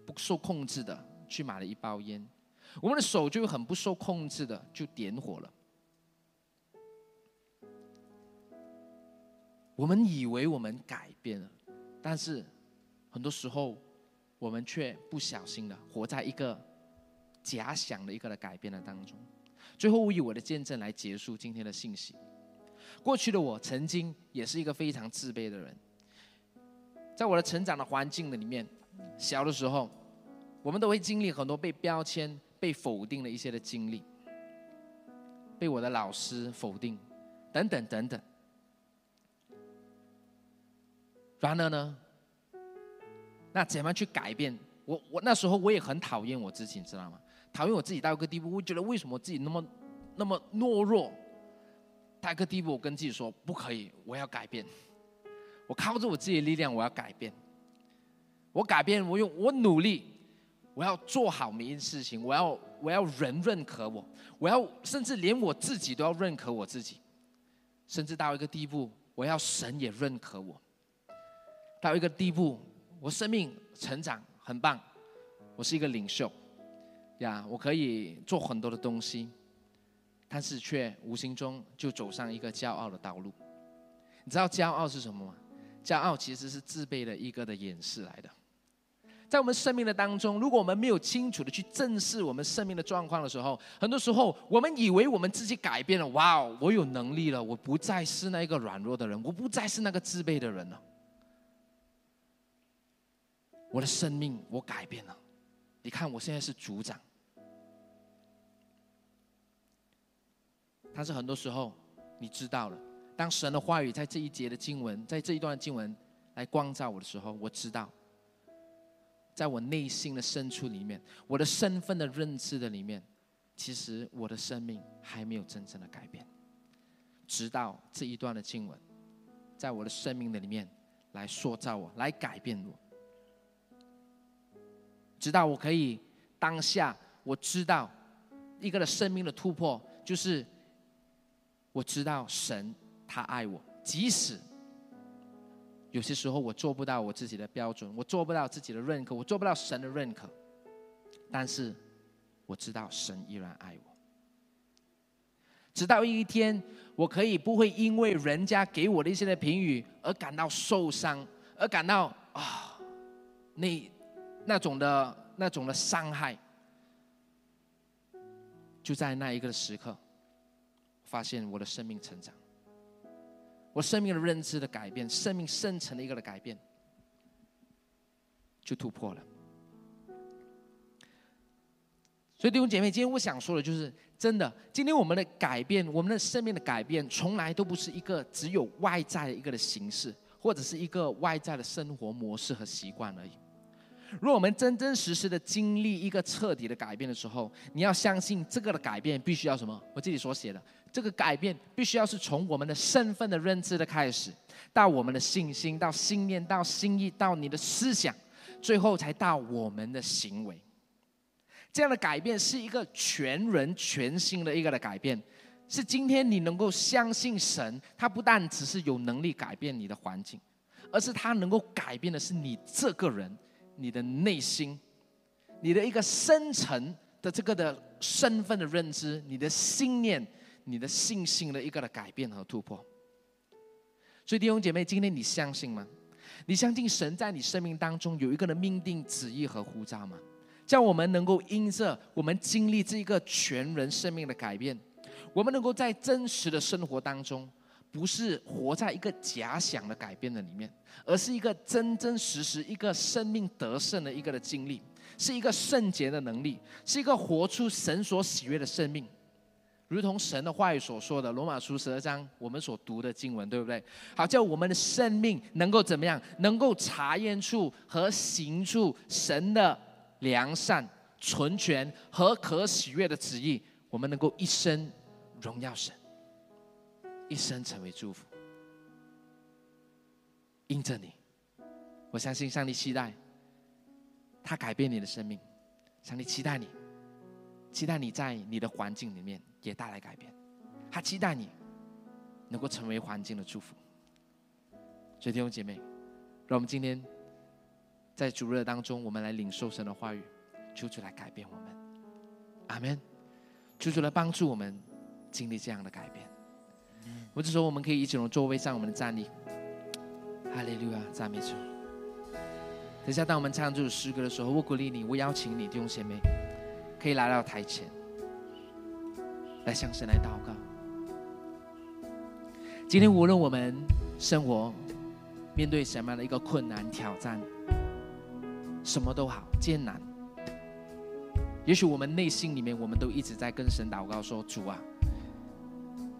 A: 不受控制的去买了一包烟，我们的手就很不受控制的就点火了。我们以为我们改变了，但是很多时候我们却不小心的活在一个假想的一个的改变的当中。最后，我以我的见证来结束今天的信息。过去的我曾经也是一个非常自卑的人，在我的成长的环境的里面，小的时候我们都会经历很多被标签、被否定的一些的经历，被我的老师否定，等等等等。然而呢，那怎么去改变？我我那时候我也很讨厌我自己，你知道吗？讨厌我自己到一个地步，我觉得为什么自己那么那么懦弱？到一个地步，我跟自己说不可以，我要改变。我靠着我自己的力量，我要改变。我改变，我用我努力，我要做好每一件事情。我要我要人认可我，我要甚至连我自己都要认可我自己，甚至到一个地步，我要神也认可我。到一个地步，我生命成长很棒，我是一个领袖，呀，我可以做很多的东西，但是却无形中就走上一个骄傲的道路。你知道骄傲是什么吗？骄傲其实是自卑的一个的掩饰来的。在我们生命的当中，如果我们没有清楚的去正视我们生命的状况的时候，很多时候我们以为我们自己改变了，哇哦，我有能力了，我不再是那个软弱的人，我不再是那个自卑的人了。我的生命我改变了，你看我现在是组长，但是很多时候你知道了，当神的话语在这一节的经文，在这一段经文来光照我的时候，我知道，在我内心的深处里面，我的身份的认知的里面，其实我的生命还没有真正的改变，直到这一段的经文，在我的生命的里面来塑造我，来改变我。直到我可以当下，我知道一个的生命的突破，就是我知道神他爱我，即使有些时候我做不到我自己的标准，我做不到自己的认可，我做不到神的认可，但是我知道神依然爱我。直到一天，我可以不会因为人家给我的一些的评语而感到受伤，而感到啊，那。那种的、那种的伤害，就在那一个时刻，发现我的生命成长，我生命的认知的改变，生命深层的一个的改变，就突破了。所以弟兄姐妹，今天我想说的就是，真的，今天我们的改变，我们的生命的改变，从来都不是一个只有外在的一个的形式，或者是一个外在的生活模式和习惯而已。如果我们真真实实的经历一个彻底的改变的时候，你要相信这个的改变必须要什么？我这里所写的。这个改变必须要是从我们的身份的认知的开始，到我们的信心，到信念，到心意，到你的思想，最后才到我们的行为。这样的改变是一个全人全新的一个的改变，是今天你能够相信神，他不但只是有能力改变你的环境，而是他能够改变的是你这个人，你的内心，你的一个深层的这个的身份的认知，你的信念。你的信心的一个的改变和突破，所以弟兄姐妹，今天你相信吗？你相信神在你生命当中有一个的命定旨意和呼召吗？叫我们能够因着我们经历这一个全人生命的改变，我们能够在真实的生活当中，不是活在一个假想的改变的里面，而是一个真真实实一个生命得胜的一个的经历，是一个圣洁的能力，是一个活出神所喜悦的生命。如同神的话语所说的，《罗马书》十二章我们所读的经文，对不对？好，叫我们的生命能够怎么样？能够查验出和行出神的良善、纯全和可喜悦的旨意。我们能够一生荣耀神，一生成为祝福。因着你，我相信上帝期待他改变你的生命。上帝期待你，期待你在你的环境里面。也带来改变，他期待你能够成为环境的祝福。所以弟兄姐妹，让我们今天在主日当中，我们来领受神的话语，求主来改变我们。阿门。求主来帮助我们经历这样的改变。我只说我们可以一起从座位上我们的站立。哈利路亚，赞美主。等下当我们唱这首诗歌的时候，我鼓励你，我邀请你弟兄姐妹可以来到台前。来向神来祷告。今天无论我们生活面对什么样的一个困难挑战，什么都好艰难，也许我们内心里面我们都一直在跟神祷告说：“主啊，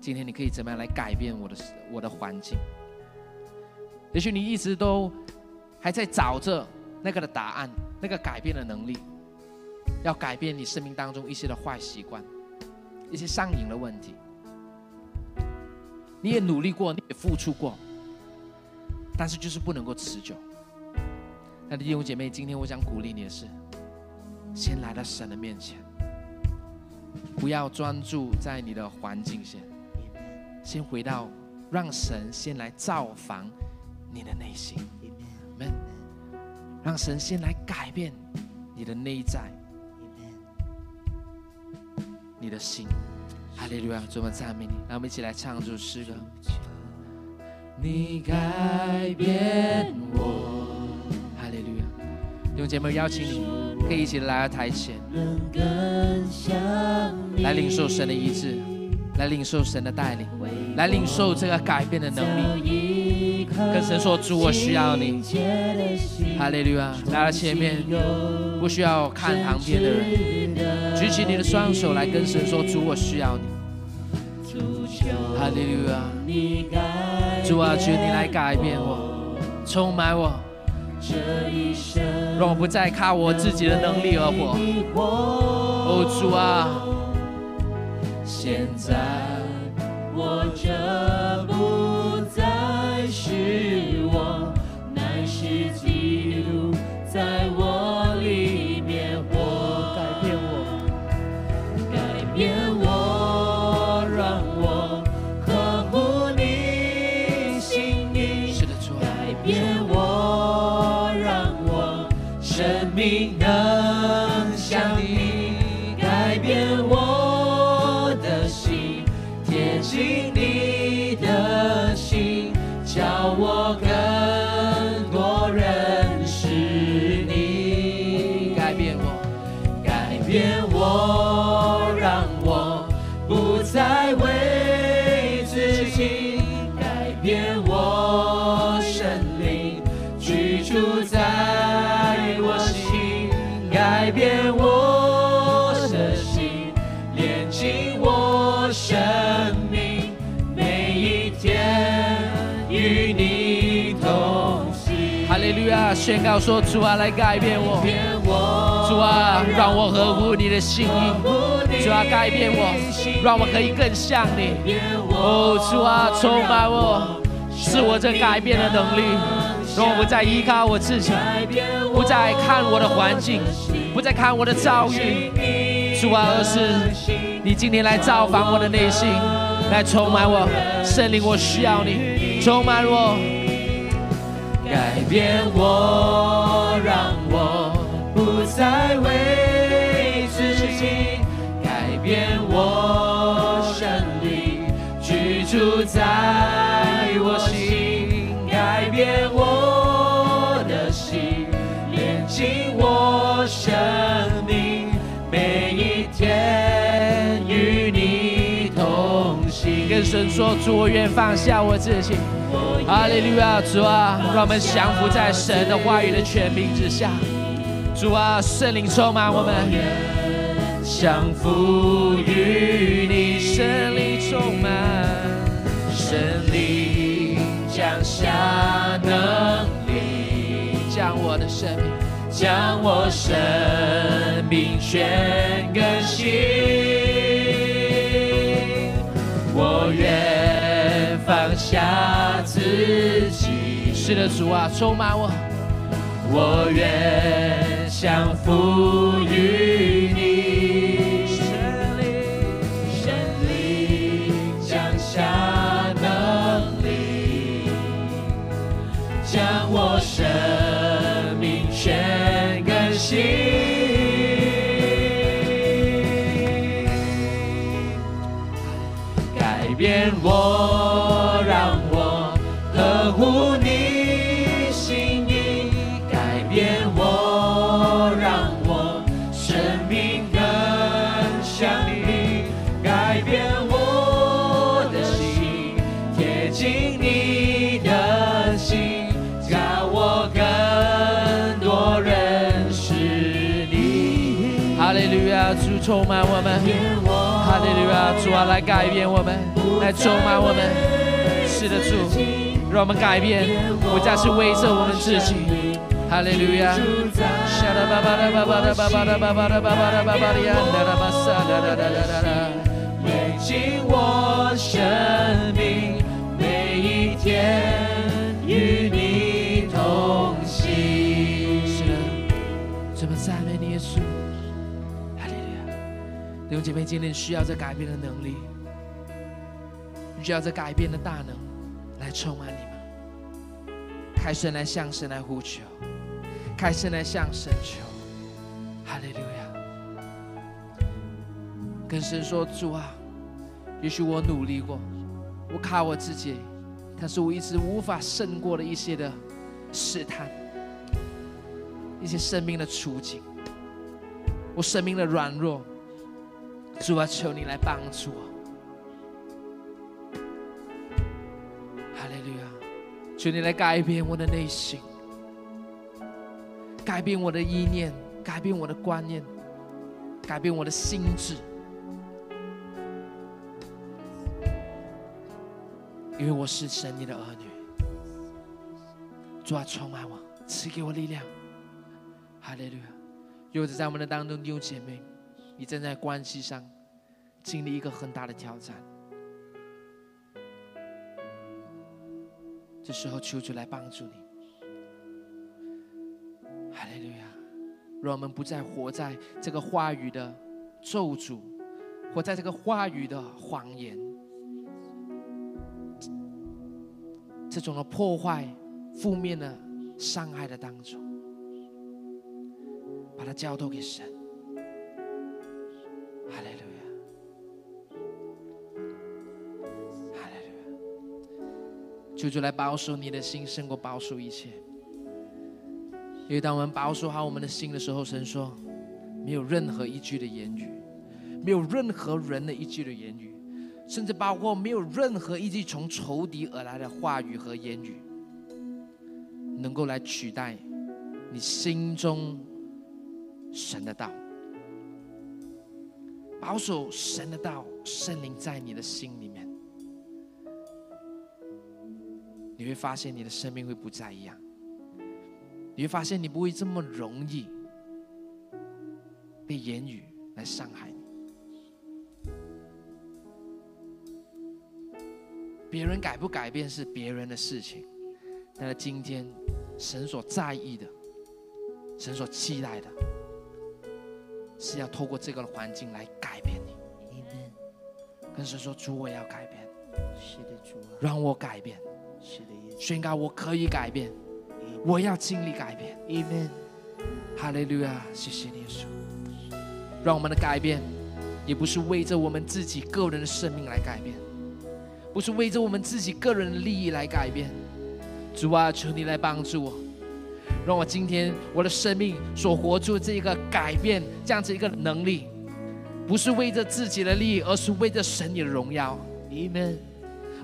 A: 今天你可以怎么样来改变我的我的环境？”也许你一直都还在找着那个的答案，那个改变的能力，要改变你生命当中一些的坏习惯。一些上瘾的问题，你也努力过，你也付出过，但是就是不能够持久。那弟兄姐妹，今天我想鼓励你的是，先来到神的面前，不要专注在你的环境先，先回到让神先来造访你的内心，们，让神先来改变你的内在。你的心，哈利路亚！主，我们赞美你，让我们一起来唱这首诗歌。你改变我，哈利路亚！弟兄姐妹，邀请你，可以一起来到台前，来领受神的医治，来领受神的带领，来领受这个改变的能力。跟神说：主，我需要你，哈利路亚！来到前面，不需要看旁边的人。举起你的双手来跟神说：主，我需要你。哈利路亚！主啊，求你来改变我，充满我，让我不再靠我自己的能力而活。哦，主啊，现在 walk out. 宣告说：主啊，来改变我。主啊，让我合乎你的心意。主啊，改变我，让我可以更像你。哦，主啊，充满我，是我这改变的能力，让我不再依靠我自己，不再看我的环境，不再看我的遭遇。主啊，而是你今天来造访我的内心，来充满我，圣灵，我需要你，充满我，
B: 改变我，让我不再为自己，改变我生命居住在我心，改变我的心，连进我生命，每一天与你同行。
A: 跟神说，主，我愿放下我自己。哈利路亚，主啊，让我们降服在神的话语的权柄之下。主啊，圣灵充满我们，
B: 降服于你，
A: 圣灵充满，
B: 圣灵降下能力，
A: 将我的生命，
B: 将我生命全更新。
A: 的，主啊，充满我，
B: 我愿降服于
A: 充满我们，哈利路亚，主啊，来改变我们，来充满我们。是的，主，让我们改变，不再是为着我们自己。哈利路亚。兄姐妹，今天需要这改变的能力，需要这改变的大能来充满你们。开声来向神来呼求，开声来向神求。哈利路亚！跟神说：主啊，也许我努力过，我靠我自己，但是我一直无法胜过的一些的试探。一些生命的处境，我生命的软弱，主啊，求你来帮助我。哈利路亚，求你来改变我的内心，改变我的意念，改变我的观念，改变我的心智，因为我是神你的儿女。主啊，充满我，赐给我力量。哈利路亚！又是在我们的当中，弟兄姐妹，你正在关系上经历一个很大的挑战。这时候，求主来帮助你。哈利路亚！让我们不再活在这个话语的咒诅，活在这个话语的谎言，这种的破坏、负面的伤害的当中。把它交托给神。求主来保守你的心，胜过保守一切。因为当我们保守好我们的心的时候，神说，没有任何一句的言语，没有任何人的一句的言语，甚至包括没有任何一句从仇敌而来的话语和言语，能够来取代你心中。神的道，保守神的道，圣灵在你的心里面，你会发现你的生命会不再一样。你会发现你不会这么容易被言语来伤害你。别人改不改变是别人的事情，但是今天神所在意的，神所期待的，是要透过这个环境来改变你。跟神说：“主，我要改变，
B: 是的，主啊，
A: 让我改变。宣告我可以改变，我要经历改变。”
B: Amen。
A: 哈利路亚，谢谢你耶稣。让我们的改变，也不是为着我们自己个人的生命来改变，不是为着我们自己个人的利益来改变。主啊，求你来帮助我，让我今天我的生命所活出这个改变这样子一个能力，不是为着自己的利益，而是为着神你的荣耀。
B: Amen。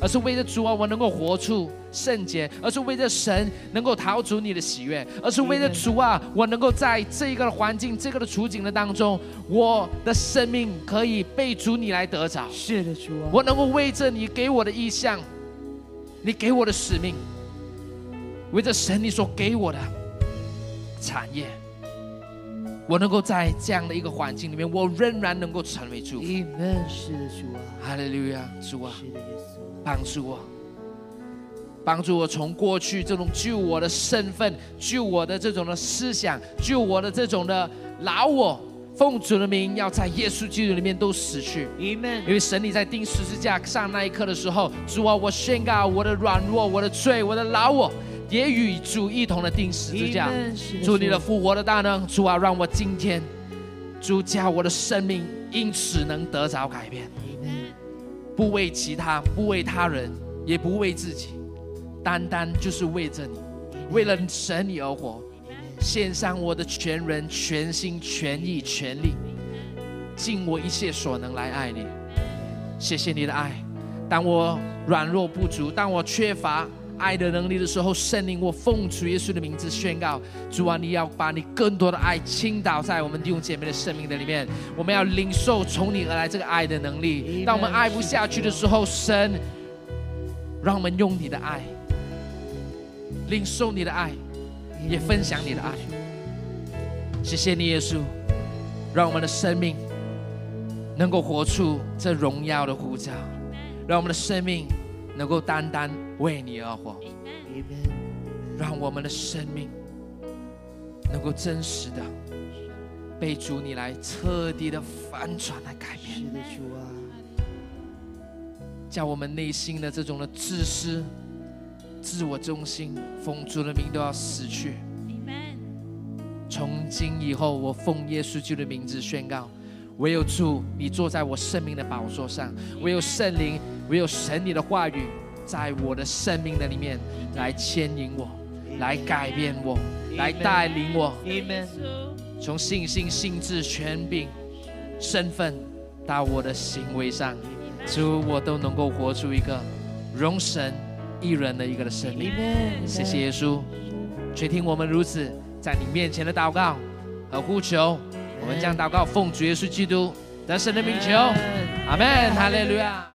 A: 而是为着主啊，我能够活出圣洁；而是为着神能够逃出你的喜悦；而是为着主啊，我能够在这个环境、这个的处境的当中，我的生命可以被主你来得着。
B: 是的，主啊。
A: 我能够为着你给我的意向，你给我的使命，为着神你所给我的产业，我能够在这样的一个环境里面，我仍然能够成为祝福。
B: Amen。是的，主啊。
A: 哈利路亚，主啊！
B: 是的，耶稣。
A: 帮助我，帮助我从过去这种救我的身份、救我的这种的思想、救我的这种的老我，奉主的名，要在耶稣基督里面都死去。
B: Amen。
A: 因为神你在钉十字架上那一刻的时候，主啊，我宣告我的软弱、我的罪、我的老我，也与主一同的钉十字架。
B: Amen。
A: 主你的复活的大能，主啊，让我今天，主叫我的生命因此能得着改变。
B: Amen。
A: 不为其他，不为他人，也不为自己，单单就是为着你，为了神你而活，献上我的全人、全心、全意、全力，尽我一切所能来爱你。谢谢你的爱，当我软弱不足，当我缺乏爱的能力的时候，圣灵，我奉主耶稣的名字宣告：主啊，你要把你更多的爱倾倒在我们弟兄姐妹的生命的里面，我们要领受从你而来这个爱的能力。当我们爱不下去的时候，神，让我们用你的爱，领受你的爱，也分享你的爱。谢谢你，耶稣，让我们的生命能够活出这荣耀的呼召，让我们的生命能够单单为你而活，让我们的生命能够真实的被主你来彻底的翻转来改变
B: 是。的，主啊。
A: 叫我们内心的这种的自私、自我中心，奉主的名都要死去。从今以后，我奉耶稣基督的名字宣告：唯有主，你坐在我生命的宝座上；唯有圣灵，唯有神你的话语，在我的生命的里面来牵引我，来改变我，来带领我。从信心、性质、权柄、身份到我的行为上，主我都能够活出一个容神一人的一个的生命。谢谢耶稣，垂听我们如此在你面前的祷告和呼求。我们将祷告奉主耶稣基督得胜的名求，阿门，哈利路亚。